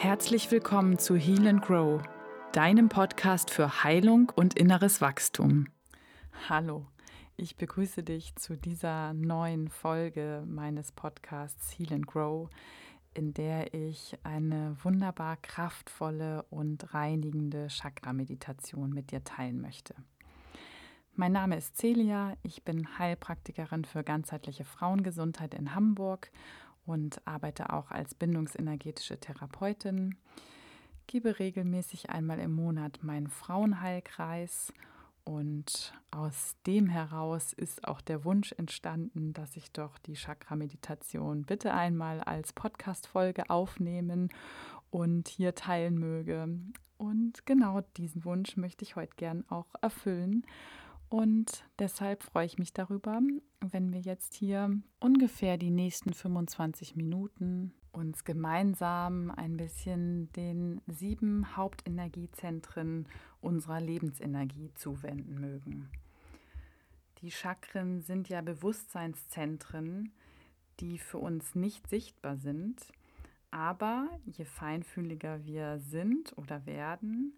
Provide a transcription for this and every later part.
Herzlich willkommen zu Heal and Grow, deinem Podcast für Heilung und inneres Wachstum. Hallo, ich begrüße dich zu dieser neuen Folge meines Podcasts Heal and Grow, in der ich eine wunderbar kraftvolle und reinigende Chakra-Meditation mit dir teilen möchte. Mein Name ist Celia, ich bin Heilpraktikerin für ganzheitliche Frauengesundheit in Hamburg und arbeite auch als bindungsenergetische Therapeutin. Gebe regelmäßig einmal im Monat meinen Frauenheilkreis und aus dem heraus ist auch der Wunsch entstanden, dass ich doch die Chakra-Meditation bitte einmal als Podcast-Folge aufnehmen und hier teilen möge. Und genau diesen Wunsch möchte ich heute gern auch erfüllen und deshalb freue ich mich darüber, wenn wir jetzt hier ungefähr die nächsten 25 Minuten uns gemeinsam ein bisschen den sieben Hauptenergiezentren unserer Lebensenergie zuwenden mögen. Die Chakren sind ja Bewusstseinszentren, die für uns nicht sichtbar sind, aber je feinfühliger wir sind oder werden,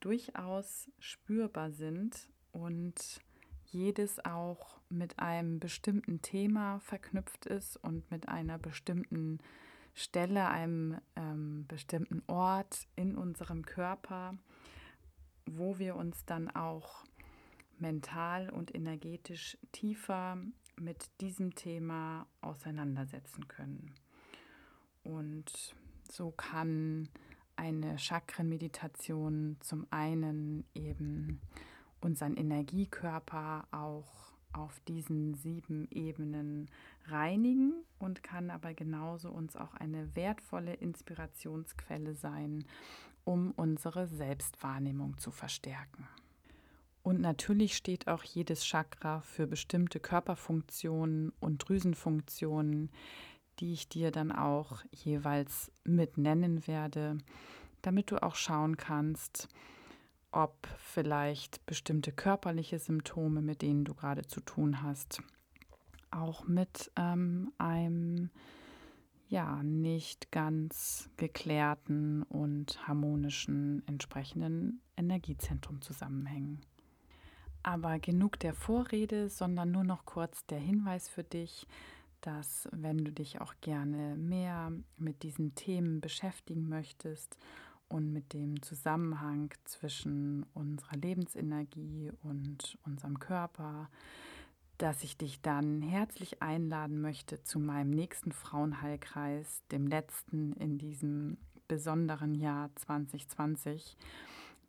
durchaus spürbar sind und jedes auch mit einem bestimmten Thema verknüpft ist und mit einer bestimmten Stelle, einem ähm, bestimmten Ort in unserem Körper, wo wir uns dann auch mental und energetisch tiefer mit diesem Thema auseinandersetzen können. Und so kann eine Chakrenmeditation zum einen eben unseren Energiekörper auch auf diesen sieben Ebenen reinigen und kann aber genauso uns auch eine wertvolle Inspirationsquelle sein, um unsere Selbstwahrnehmung zu verstärken. Und natürlich steht auch jedes Chakra für bestimmte Körperfunktionen und Drüsenfunktionen, die ich dir dann auch jeweils mit nennen werde, damit du auch schauen kannst, ob vielleicht bestimmte körperliche Symptome, mit denen du gerade zu tun hast, auch mit ähm, einem ja nicht ganz geklärten und harmonischen entsprechenden Energiezentrum zusammenhängen. Aber genug der Vorrede, sondern nur noch kurz der Hinweis für dich, dass wenn du dich auch gerne mehr mit diesen Themen beschäftigen möchtest und mit dem Zusammenhang zwischen unserer Lebensenergie und unserem Körper, dass ich dich dann herzlich einladen möchte zu meinem nächsten Frauenheilkreis, dem letzten in diesem besonderen Jahr 2020,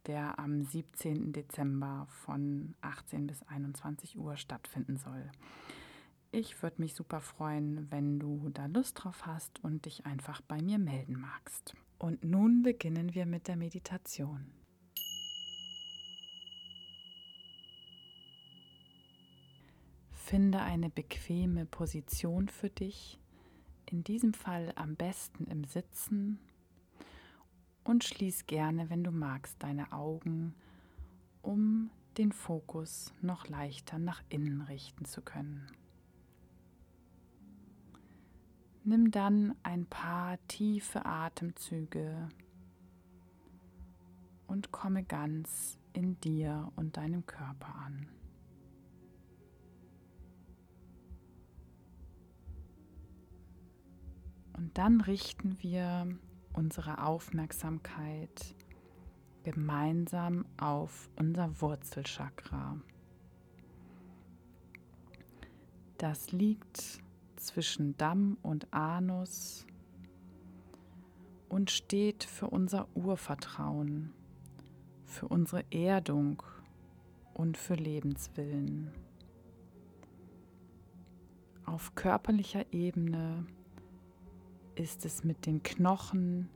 der am 17. Dezember von 18 bis 21 Uhr stattfinden soll. Ich würde mich super freuen, wenn du da Lust drauf hast und dich einfach bei mir melden magst. Und nun beginnen wir mit der Meditation. Finde eine bequeme Position für dich, in diesem Fall am besten im Sitzen und schließ gerne, wenn du magst, deine Augen, um den Fokus noch leichter nach innen richten zu können. Nimm dann ein paar tiefe Atemzüge und komme ganz in dir und deinem Körper an. Und dann richten wir unsere Aufmerksamkeit gemeinsam auf unser Wurzelchakra. Das liegt zwischen Damm und Anus und steht für unser Urvertrauen, für unsere Erdung und für Lebenswillen. Auf körperlicher Ebene ist es mit den Knochen,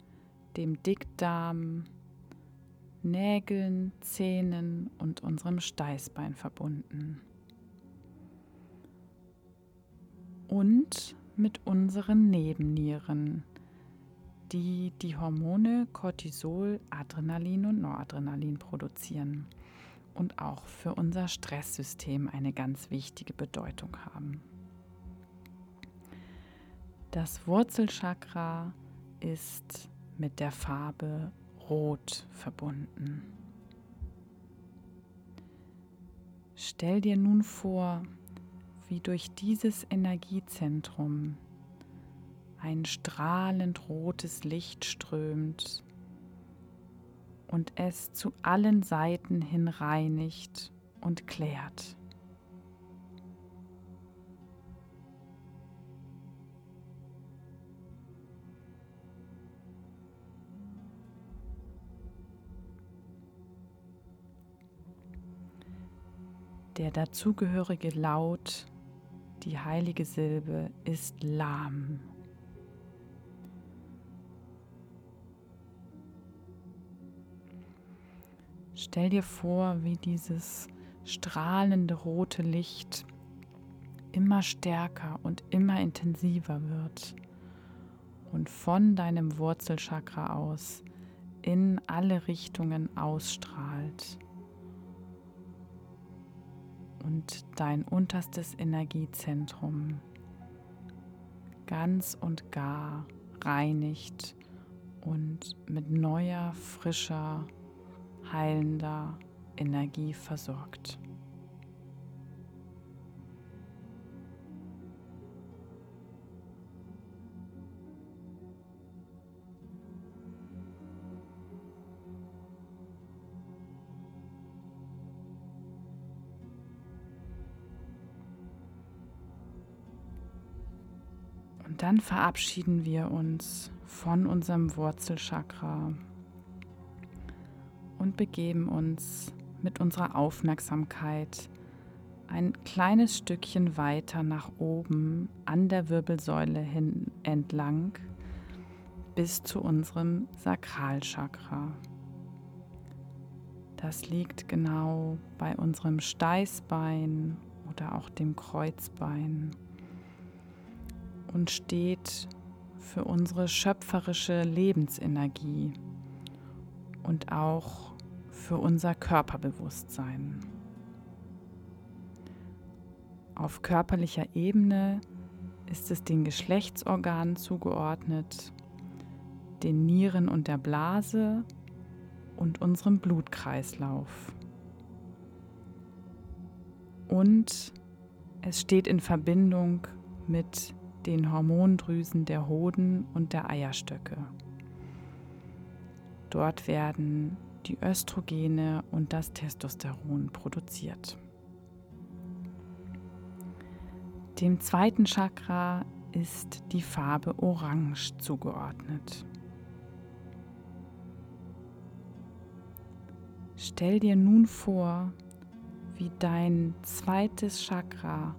dem Dickdarm, Nägeln, Zähnen und unserem Steißbein verbunden. Und mit unseren Nebennieren, die die Hormone Cortisol, Adrenalin und Noradrenalin produzieren und auch für unser Stresssystem eine ganz wichtige Bedeutung haben. Das Wurzelchakra ist mit der Farbe Rot verbunden. Stell dir nun vor, wie durch dieses Energiezentrum ein strahlend rotes Licht strömt und es zu allen Seiten hin reinigt und klärt. Der dazugehörige Laut, die heilige Silbe, ist lahm. Stell dir vor, wie dieses strahlende rote Licht immer stärker und immer intensiver wird und von deinem Wurzelchakra aus in alle Richtungen ausstrahlt und dein unterstes Energiezentrum ganz und gar reinigt und mit neuer, frischer, heilender Energie versorgt. Dann verabschieden wir uns von unserem Wurzelchakra und begeben uns mit unserer Aufmerksamkeit ein kleines Stückchen weiter nach oben an der Wirbelsäule hin entlang bis zu unserem Sakralchakra. Das liegt genau bei unserem Steißbein oder auch dem Kreuzbein und steht für unsere schöpferische Lebensenergie und auch für unser Körperbewusstsein. Auf körperlicher Ebene ist es den Geschlechtsorganen zugeordnet, den Nieren und der Blase und unserem Blutkreislauf. Und es steht in Verbindung mit den Hormondrüsen der Hoden und der Eierstöcke. Dort werden die Östrogene und das Testosteron produziert. Dem zweiten Chakra ist die Farbe Orange zugeordnet. Stell dir nun vor, wie dein zweites Chakra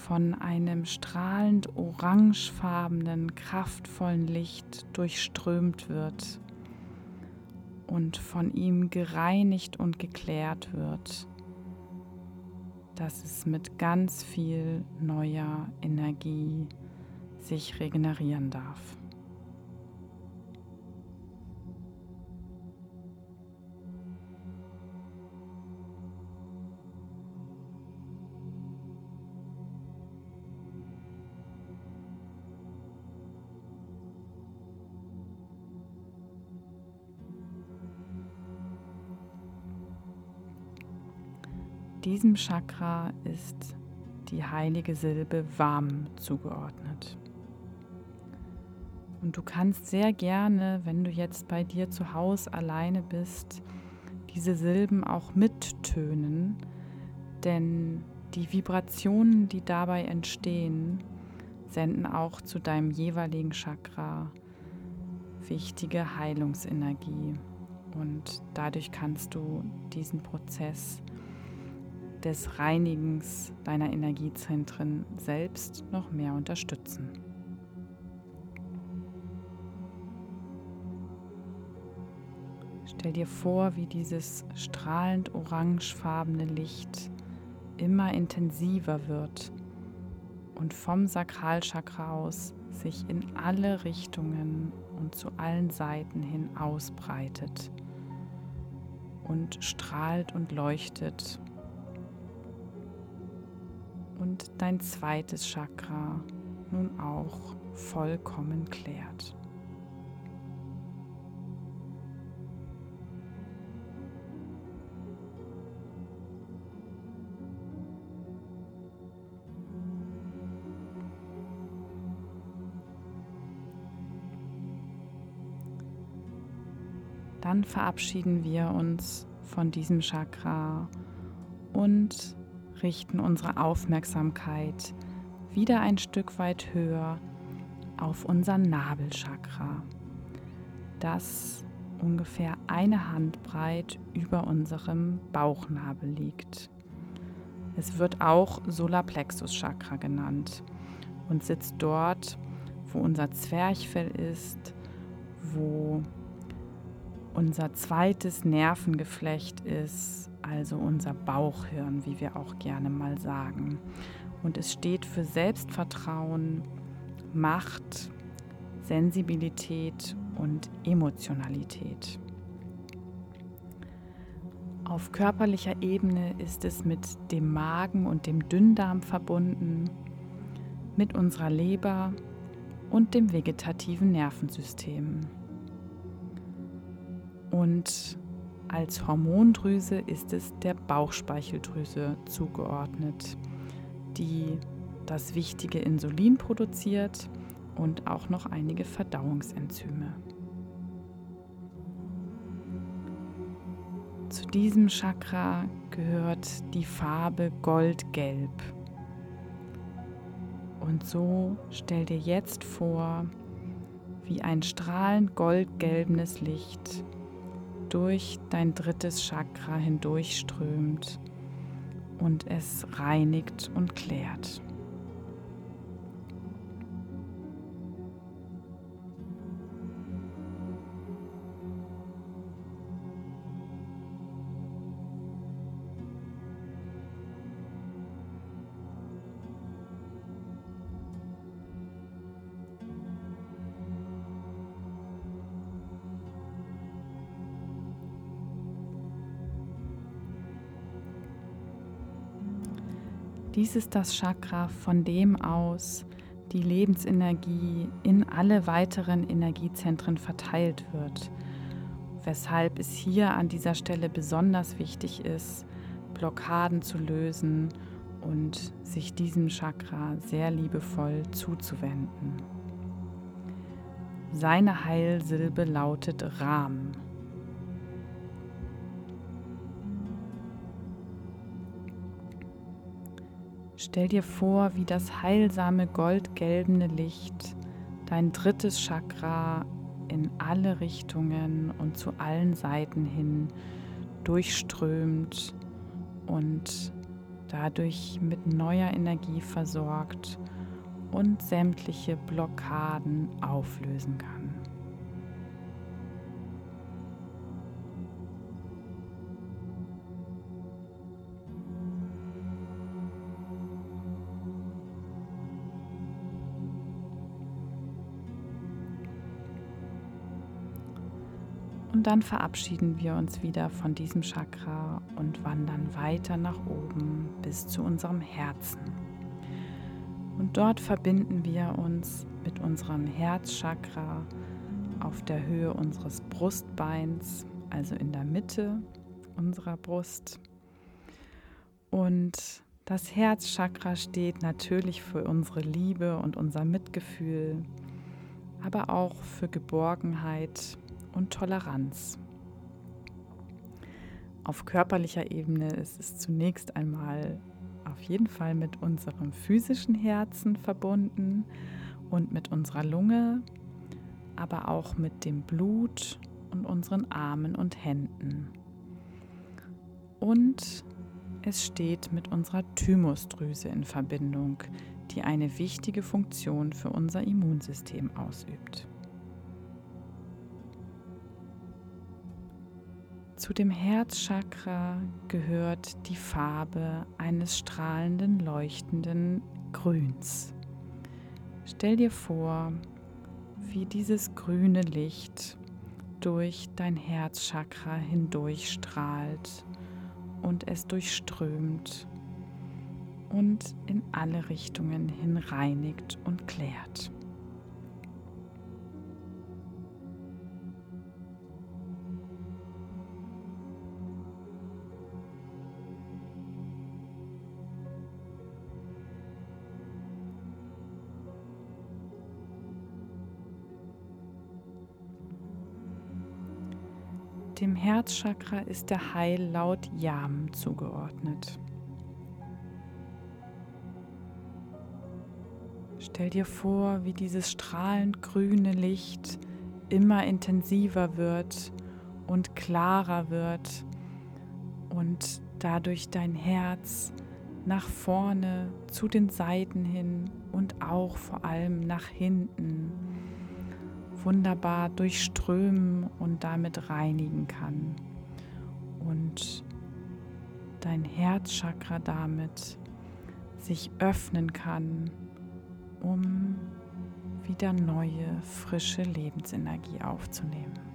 von einem strahlend orangefarbenen, kraftvollen Licht durchströmt wird und von ihm gereinigt und geklärt wird, dass es mit ganz viel neuer Energie sich regenerieren darf. Diesem Chakra ist die heilige Silbe Vam zugeordnet. Und du kannst sehr gerne, wenn du jetzt bei dir zu Hause alleine bist, diese Silben auch mittönen, denn die Vibrationen, die dabei entstehen, senden auch zu deinem jeweiligen Chakra wichtige Heilungsenergie. Und dadurch kannst du diesen Prozess des Reinigens deiner Energiezentren selbst noch mehr unterstützen. Stell dir vor, wie dieses strahlend orangefarbene Licht immer intensiver wird und vom Sakralchakra aus sich in alle Richtungen und zu allen Seiten hin ausbreitet und strahlt und leuchtet und dein zweites Chakra nun auch vollkommen klärt. Dann verabschieden wir uns von diesem Chakra und richten unsere Aufmerksamkeit wieder ein Stück weit höher auf unser Nabelchakra, das ungefähr eine Handbreit über unserem Bauchnabel liegt. Es wird auch Solarplexus Chakra genannt und sitzt dort, wo unser Zwerchfell ist, wo unser zweites Nervengeflecht ist, also unser Bauchhirn, wie wir auch gerne mal sagen. Und es steht für Selbstvertrauen, Macht, Sensibilität und Emotionalität. Auf körperlicher Ebene ist es mit dem Magen und dem Dünndarm verbunden, mit unserer Leber und dem vegetativen Nervensystem. Und als Hormondrüse ist es der Bauchspeicheldrüse zugeordnet, die das wichtige Insulin produziert und auch noch einige Verdauungsenzyme. Zu diesem Chakra gehört die Farbe Goldgelb. Und so stell dir jetzt vor, wie ein strahlend goldgelbenes Licht durch dein drittes Chakra hindurchströmt und es reinigt und klärt. Dies ist das Chakra, von dem aus die Lebensenergie in alle weiteren Energiezentren verteilt wird, weshalb es hier an dieser Stelle besonders wichtig ist, Blockaden zu lösen und sich diesem Chakra sehr liebevoll zuzuwenden. Seine Heilsilbe lautet Ram. Stell dir vor, wie das heilsame goldgelbene Licht dein drittes Chakra in alle Richtungen und zu allen Seiten hin durchströmt und dadurch mit neuer Energie versorgt und sämtliche Blockaden auflösen kann. Und dann verabschieden wir uns wieder von diesem Chakra und wandern weiter nach oben bis zu unserem Herzen. Und dort verbinden wir uns mit unserem Herzchakra auf der Höhe unseres Brustbeins, also in der Mitte unserer Brust. Und das Herzchakra steht natürlich für unsere Liebe und unser Mitgefühl, aber auch für Geborgenheit und Toleranz. Auf körperlicher Ebene ist es zunächst einmal auf jeden Fall mit unserem physischen Herzen verbunden und mit unserer Lunge, aber auch mit dem Blut und unseren Armen und Händen. Und es steht mit unserer Thymusdrüse in Verbindung, die eine wichtige Funktion für unser Immunsystem ausübt. Zu dem Herzchakra gehört die Farbe eines strahlenden, leuchtenden Grüns. Stell dir vor, wie dieses grüne Licht durch dein Herzchakra hindurch strahlt und es durchströmt und in alle Richtungen hin reinigt und klärt. Dem Herzchakra ist der Heillaut Yam zugeordnet. Stell dir vor, wie dieses strahlend grüne Licht immer intensiver wird und klarer wird und dadurch dein Herz nach vorne, zu den Seiten hin und auch vor allem nach hinten wunderbar durchströmen und damit reinigen kann. Und dein Herzchakra damit sich öffnen kann um wieder neue, frische Lebensenergie aufzunehmen.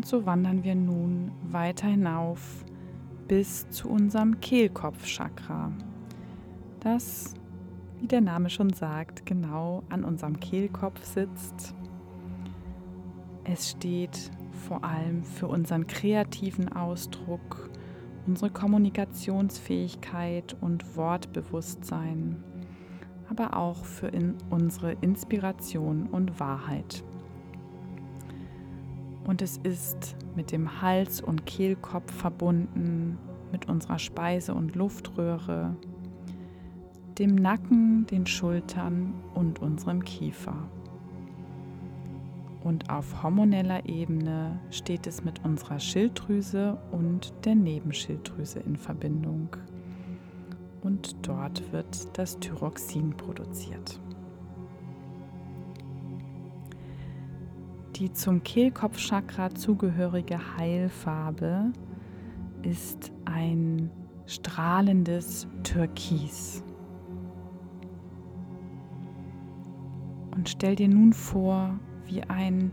Und so wandern wir nun weiter hinauf bis zu unserem Kehlkopfchakra, das, wie der Name schon sagt, genau an unserem Kehlkopf sitzt. Es steht vor allem für unseren kreativen Ausdruck, unsere Kommunikationsfähigkeit und Wortbewusstsein, aber auch für in unsere Inspiration und Wahrheit und es ist mit dem Hals- und Kehlkopf verbunden, mit unserer Speise- und Luftröhre, dem Nacken, den Schultern und unserem Kiefer. Und auf hormoneller Ebene steht es mit unserer Schilddrüse und der Nebenschilddrüse in Verbindung. Und dort wird das Thyroxin produziert. Die zum Kehlkopfchakra zugehörige Heilfarbe ist ein strahlendes Türkis. Und stell dir nun vor, wie ein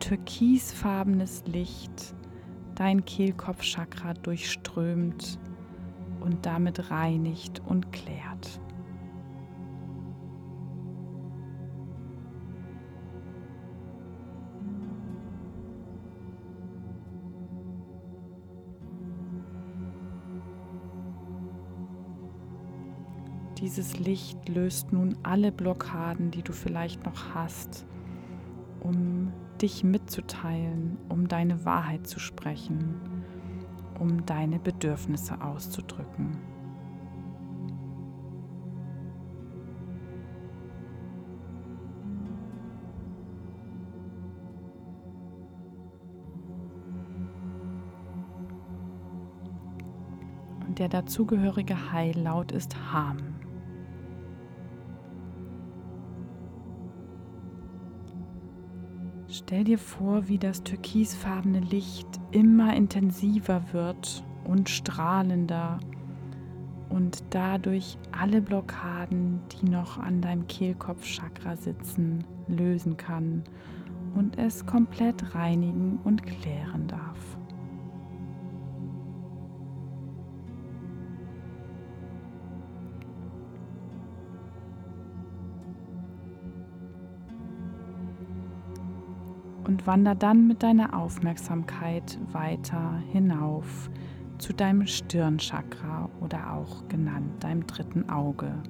türkisfarbenes Licht dein Kehlkopfchakra durchströmt und damit reinigt und klärt. Dieses Licht löst nun alle Blockaden, die du vielleicht noch hast, um dich mitzuteilen, um deine Wahrheit zu sprechen, um deine Bedürfnisse auszudrücken. Der dazugehörige Heillaut ist Ham. Stell dir vor, wie das türkisfarbene Licht immer intensiver wird und strahlender und dadurch alle Blockaden, die noch an deinem Kehlkopfchakra sitzen, lösen kann und es komplett reinigen und klären darf. Und wander dann mit deiner Aufmerksamkeit weiter hinauf zu deinem Stirnchakra oder auch genannt deinem dritten Auge,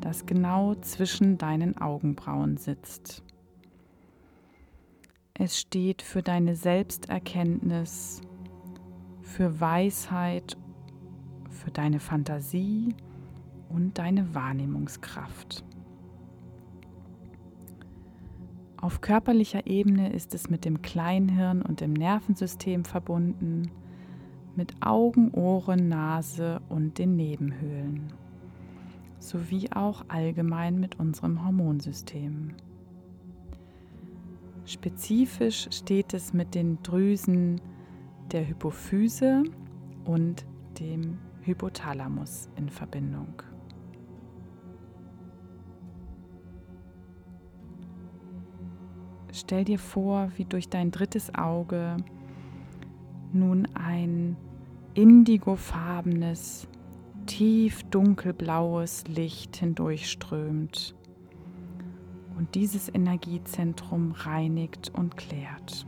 das genau zwischen deinen Augenbrauen sitzt. Es steht für deine Selbsterkenntnis, für Weisheit, für deine Fantasie und deine Wahrnehmungskraft. Auf körperlicher Ebene ist es mit dem Kleinhirn und dem Nervensystem verbunden, mit Augen, Ohren, Nase und den Nebenhöhlen, sowie auch allgemein mit unserem Hormonsystem. Spezifisch steht es mit den Drüsen der Hypophyse und dem Hypothalamus in Verbindung. Stell dir vor, wie durch dein drittes Auge nun ein indigofarbenes, tief dunkelblaues Licht hindurchströmt und dieses Energiezentrum reinigt und klärt.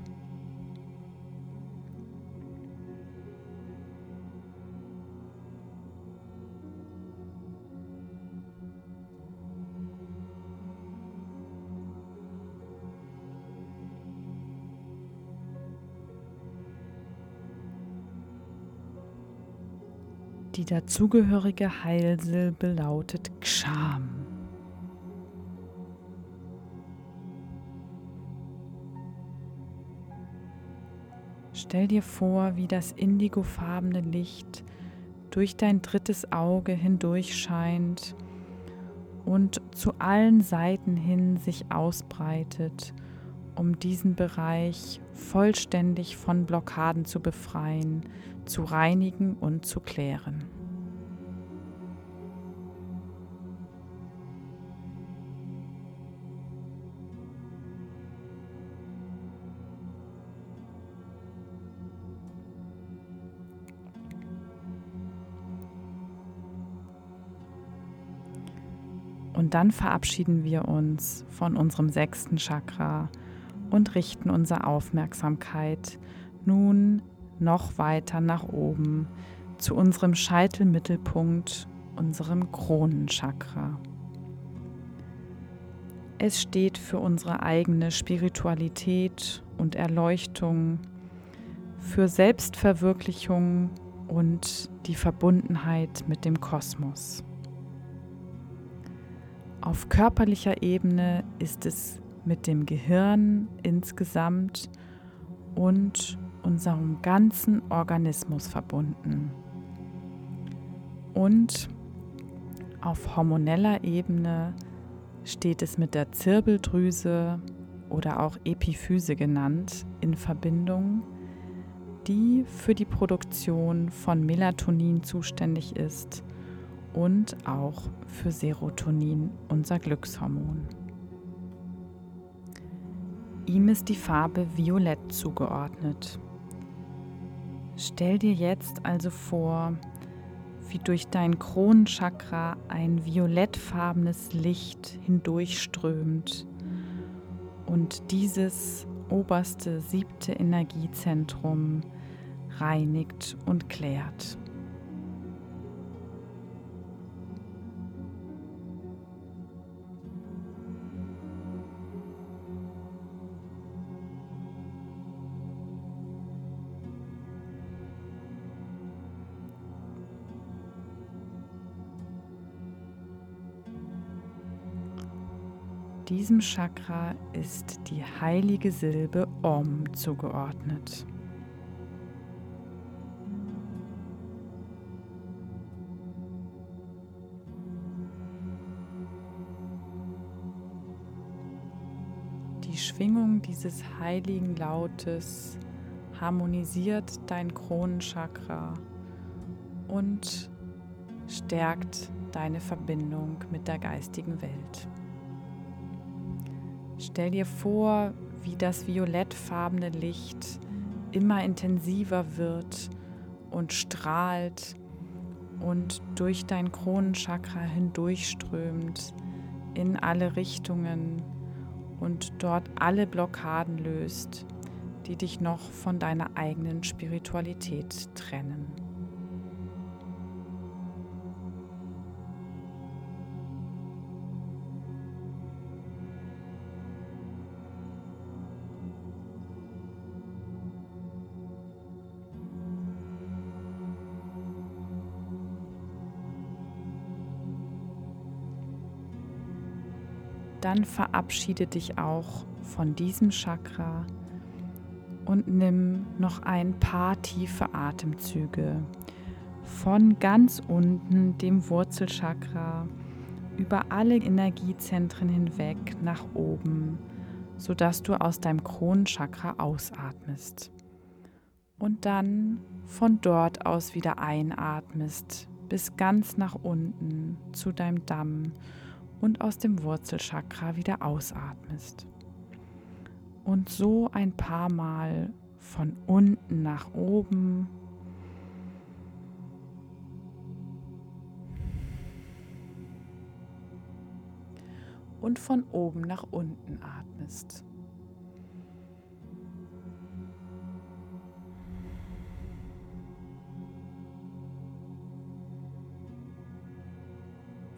Die dazugehörige Heilsilbe lautet Gsham. Stell dir vor, wie das indigofarbene Licht durch dein drittes Auge hindurch scheint und zu allen Seiten hin sich ausbreitet, um diesen Bereich vollständig von Blockaden zu befreien, zu reinigen und zu klären. Und dann verabschieden wir uns von unserem sechsten Chakra und richten unsere Aufmerksamkeit nun noch weiter nach oben zu unserem Scheitelmittelpunkt, unserem Kronenchakra. Es steht für unsere eigene Spiritualität und Erleuchtung, für Selbstverwirklichung und die Verbundenheit mit dem Kosmos. Auf körperlicher Ebene ist es mit dem Gehirn insgesamt und unserem ganzen Organismus verbunden. Und auf hormoneller Ebene steht es mit der Zirbeldrüse oder auch Epiphyse genannt in Verbindung, die für die Produktion von Melatonin zuständig ist und auch für Serotonin, unser Glückshormon. Ihm ist die Farbe Violett zugeordnet. Stell dir jetzt also vor, wie durch dein Kronenchakra ein violettfarbenes Licht hindurchströmt und dieses oberste siebte Energiezentrum reinigt und klärt. Diesem Chakra ist die heilige Silbe Om zugeordnet. Die Schwingung dieses heiligen Lautes harmonisiert dein Kronenchakra und stärkt deine Verbindung mit der geistigen Welt. Stell dir vor, wie das violettfarbene Licht immer intensiver wird und strahlt und durch dein Kronenchakra hindurchströmt in alle Richtungen und dort alle Blockaden löst, die dich noch von deiner eigenen Spiritualität trennen. Dann verabschiede dich auch von diesem Chakra und nimm noch ein paar tiefe Atemzüge von ganz unten, dem Wurzelchakra, über alle Energiezentren hinweg nach oben, sodass du aus deinem Kronenchakra ausatmest. Und dann von dort aus wieder einatmest bis ganz nach unten zu deinem Damm und aus dem Wurzelchakra wieder ausatmest. Und so ein paar Mal von unten nach oben. Und von oben nach unten atmest.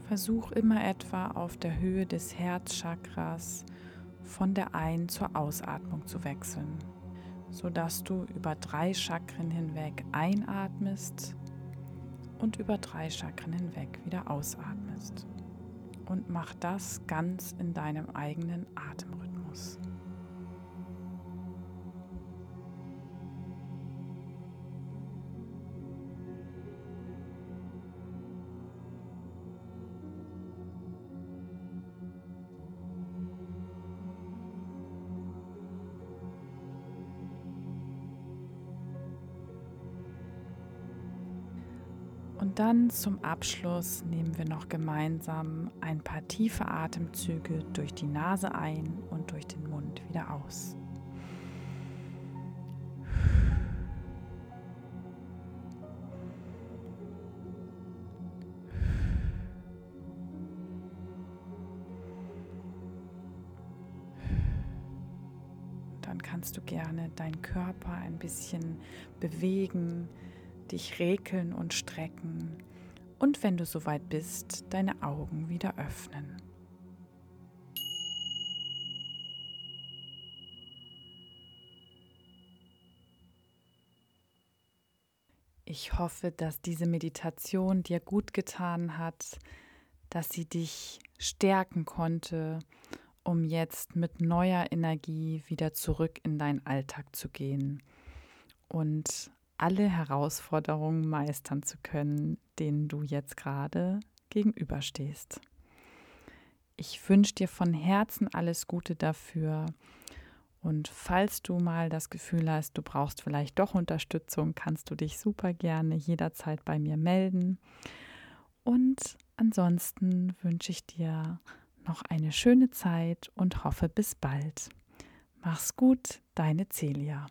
Versuch immer etwa auf der Höhe des Herzchakras von der Ein- zur Ausatmung zu wechseln, sodass du über drei Chakren hinweg einatmest und über drei Chakren hinweg wieder ausatmest. Und mach das ganz in deinem eigenen Atemrhythmus. Und dann zum Abschluss nehmen wir noch gemeinsam ein paar tiefe Atemzüge durch die Nase ein und durch den Mund wieder aus. Dann kannst du gerne deinen Körper ein bisschen bewegen, dich rekeln und strecken und wenn du soweit bist, deine Augen wieder öffnen. Ich hoffe, dass diese Meditation dir gut getan hat, dass sie dich stärken konnte, um jetzt mit neuer Energie wieder zurück in deinen Alltag zu gehen und alle Herausforderungen meistern zu können, denen du jetzt gerade gegenüberstehst. Ich wünsche dir von Herzen alles Gute dafür. Und falls du mal das Gefühl hast, du brauchst vielleicht doch Unterstützung, kannst du dich super gerne jederzeit bei mir melden. Und ansonsten wünsche ich dir noch eine schöne Zeit und hoffe bis bald. Mach's gut, deine Celia.